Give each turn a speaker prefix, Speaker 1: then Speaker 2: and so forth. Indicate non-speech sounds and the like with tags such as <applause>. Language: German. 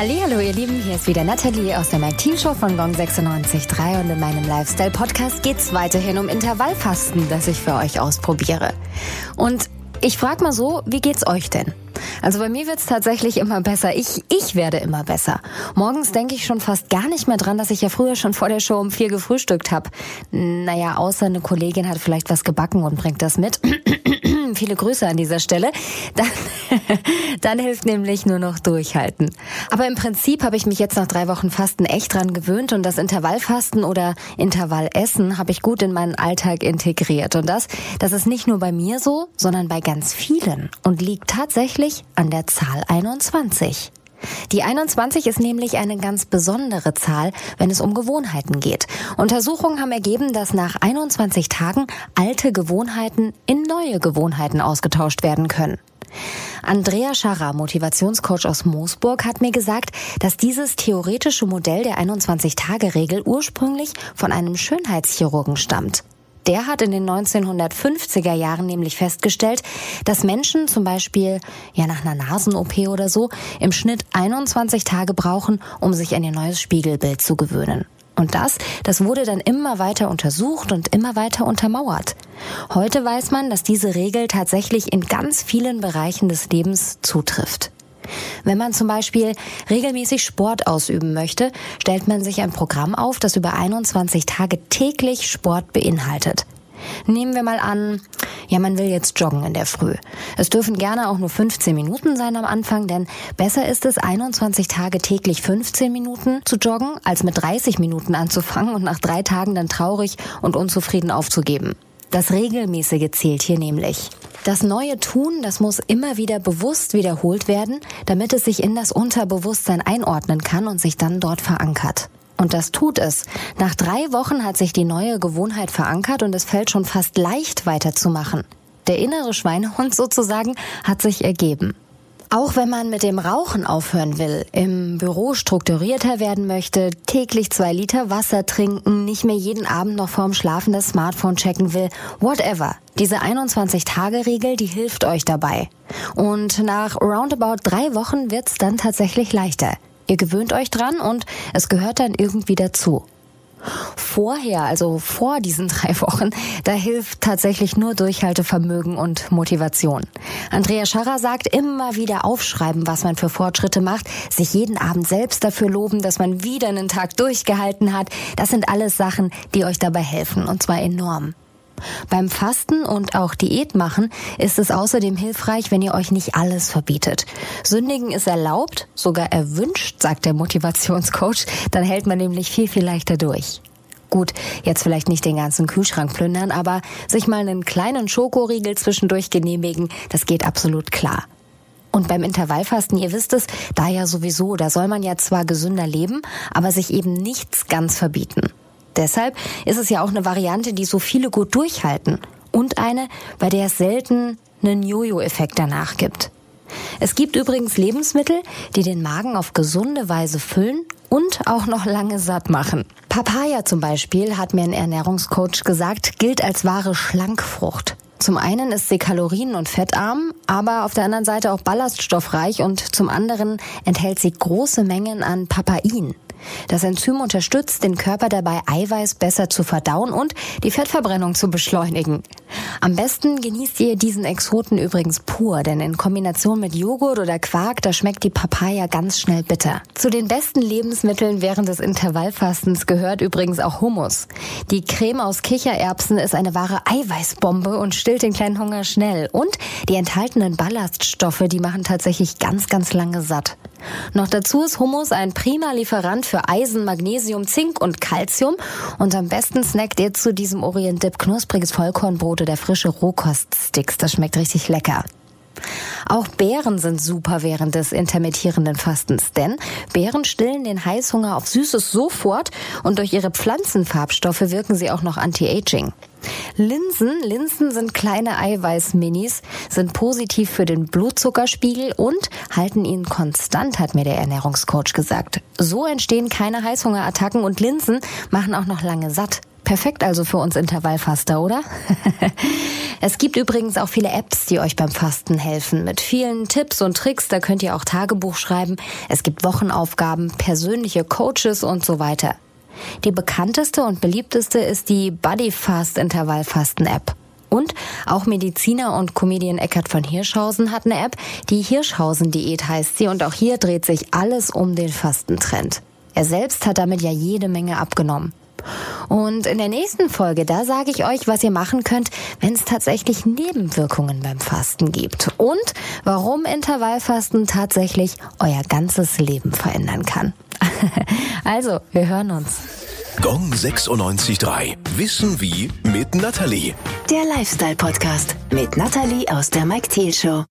Speaker 1: Hallo ihr Lieben, hier ist wieder Nathalie aus der Mike Team Show von Gong 96.3 und in meinem Lifestyle Podcast geht's weiterhin um Intervallfasten, das ich für euch ausprobiere. Und ich frage mal so, wie geht's euch denn? Also bei mir wird's tatsächlich immer besser. Ich, ich werde immer besser. Morgens denke ich schon fast gar nicht mehr dran, dass ich ja früher schon vor der Show um vier gefrühstückt habe. Naja, außer eine Kollegin hat vielleicht was gebacken und bringt das mit. Viele Grüße an dieser Stelle. Dann, <laughs> dann hilft nämlich nur noch durchhalten. Aber im Prinzip habe ich mich jetzt nach drei Wochen Fasten echt dran gewöhnt und das Intervallfasten oder Intervallessen habe ich gut in meinen Alltag integriert. Und das, das ist nicht nur bei mir so, sondern bei ganz vielen und liegt tatsächlich an der Zahl 21. Die 21 ist nämlich eine ganz besondere Zahl, wenn es um Gewohnheiten geht. Untersuchungen haben ergeben, dass nach 21 Tagen alte Gewohnheiten in neue Gewohnheiten ausgetauscht werden können. Andrea Scharrer, Motivationscoach aus Moosburg, hat mir gesagt, dass dieses theoretische Modell der 21-Tage-Regel ursprünglich von einem Schönheitschirurgen stammt. Der hat in den 1950er Jahren nämlich festgestellt, dass Menschen zum Beispiel ja nach einer Nasen-OP oder so im Schnitt 21 Tage brauchen, um sich an ihr neues Spiegelbild zu gewöhnen. Und das, das wurde dann immer weiter untersucht und immer weiter untermauert. Heute weiß man, dass diese Regel tatsächlich in ganz vielen Bereichen des Lebens zutrifft. Wenn man zum Beispiel regelmäßig Sport ausüben möchte, stellt man sich ein Programm auf, das über 21 Tage täglich Sport beinhaltet. Nehmen wir mal an, ja, man will jetzt joggen in der Früh. Es dürfen gerne auch nur 15 Minuten sein am Anfang, denn besser ist es, 21 Tage täglich 15 Minuten zu joggen, als mit 30 Minuten anzufangen und nach drei Tagen dann traurig und unzufrieden aufzugeben. Das Regelmäßige zählt hier nämlich. Das neue Tun, das muss immer wieder bewusst wiederholt werden, damit es sich in das Unterbewusstsein einordnen kann und sich dann dort verankert. Und das tut es. Nach drei Wochen hat sich die neue Gewohnheit verankert und es fällt schon fast leicht weiterzumachen. Der innere Schweinehund sozusagen hat sich ergeben. Auch wenn man mit dem Rauchen aufhören will, im Büro strukturierter werden möchte, täglich zwei Liter Wasser trinken, nicht mehr jeden Abend noch vorm Schlafen das Smartphone checken will, whatever. Diese 21-Tage-Regel, die hilft euch dabei. Und nach roundabout drei Wochen wird's dann tatsächlich leichter. Ihr gewöhnt euch dran und es gehört dann irgendwie dazu. Vorher, also vor diesen <laughs> drei Wochen, da hilft tatsächlich nur Durchhaltevermögen und Motivation. Andrea Scharrer sagt, immer wieder aufschreiben, was man für Fortschritte macht, sich jeden Abend selbst dafür loben, dass man wieder einen Tag durchgehalten hat. Das sind alles Sachen, die euch dabei helfen, und zwar enorm. Beim Fasten und auch Diät machen ist es außerdem hilfreich, wenn ihr euch nicht alles verbietet. Sündigen ist erlaubt, sogar erwünscht, sagt der Motivationscoach, dann hält man nämlich viel, viel leichter durch. Gut, jetzt vielleicht nicht den ganzen Kühlschrank plündern, aber sich mal einen kleinen Schokoriegel zwischendurch genehmigen, das geht absolut klar. Und beim Intervallfasten, ihr wisst es, da ja sowieso, da soll man ja zwar gesünder leben, aber sich eben nichts ganz verbieten. Deshalb ist es ja auch eine Variante, die so viele gut durchhalten. Und eine, bei der es selten einen Jojo-Effekt danach gibt. Es gibt übrigens Lebensmittel, die den Magen auf gesunde Weise füllen und auch noch lange satt machen. Papaya zum Beispiel, hat mir ein Ernährungscoach gesagt, gilt als wahre Schlankfrucht. Zum einen ist sie kalorien- und fettarm, aber auf der anderen Seite auch ballaststoffreich und zum anderen enthält sie große Mengen an Papain. Das Enzym unterstützt den Körper dabei, Eiweiß besser zu verdauen und die Fettverbrennung zu beschleunigen. Am besten genießt ihr diesen Exoten übrigens pur, denn in Kombination mit Joghurt oder Quark, da schmeckt die Papaya ganz schnell bitter. Zu den besten Lebensmitteln während des Intervallfastens gehört übrigens auch Hummus. Die Creme aus Kichererbsen ist eine wahre Eiweißbombe und stillt den kleinen Hunger schnell. Und die enthaltenen Ballaststoffe, die machen tatsächlich ganz, ganz lange satt. Noch dazu ist Hummus ein prima Lieferant für Eisen, Magnesium, Zink und Calcium. Und am besten snackt ihr zu diesem Orient Dip knuspriges Vollkornbrot oder frische Rohkoststicks. Das schmeckt richtig lecker. Auch Beeren sind super während des intermittierenden Fastens, denn Beeren stillen den Heißhunger auf Süßes sofort und durch ihre Pflanzenfarbstoffe wirken sie auch noch anti-aging. Linsen, Linsen sind kleine Eiweißminis, sind positiv für den Blutzuckerspiegel und halten ihn konstant, hat mir der Ernährungscoach gesagt. So entstehen keine Heißhungerattacken und Linsen machen auch noch lange satt Perfekt also für uns Intervallfaster, oder? <laughs> es gibt übrigens auch viele Apps, die euch beim Fasten helfen. Mit vielen Tipps und Tricks, da könnt ihr auch Tagebuch schreiben. Es gibt Wochenaufgaben, persönliche Coaches und so weiter. Die bekannteste und beliebteste ist die Bodyfast Intervallfasten App. Und auch Mediziner und Comedian Eckhard von Hirschhausen hat eine App, die Hirschhausen-Diät heißt sie und auch hier dreht sich alles um den Fastentrend. Er selbst hat damit ja jede Menge abgenommen. Und in der nächsten Folge, da sage ich euch, was ihr machen könnt, wenn es tatsächlich Nebenwirkungen beim Fasten gibt. Und warum Intervallfasten tatsächlich euer ganzes Leben verändern kann. <laughs> also, wir hören uns.
Speaker 2: Gong 96.3. Wissen wie mit Natalie.
Speaker 3: Der Lifestyle-Podcast mit Natalie aus der Mike Thiel Show.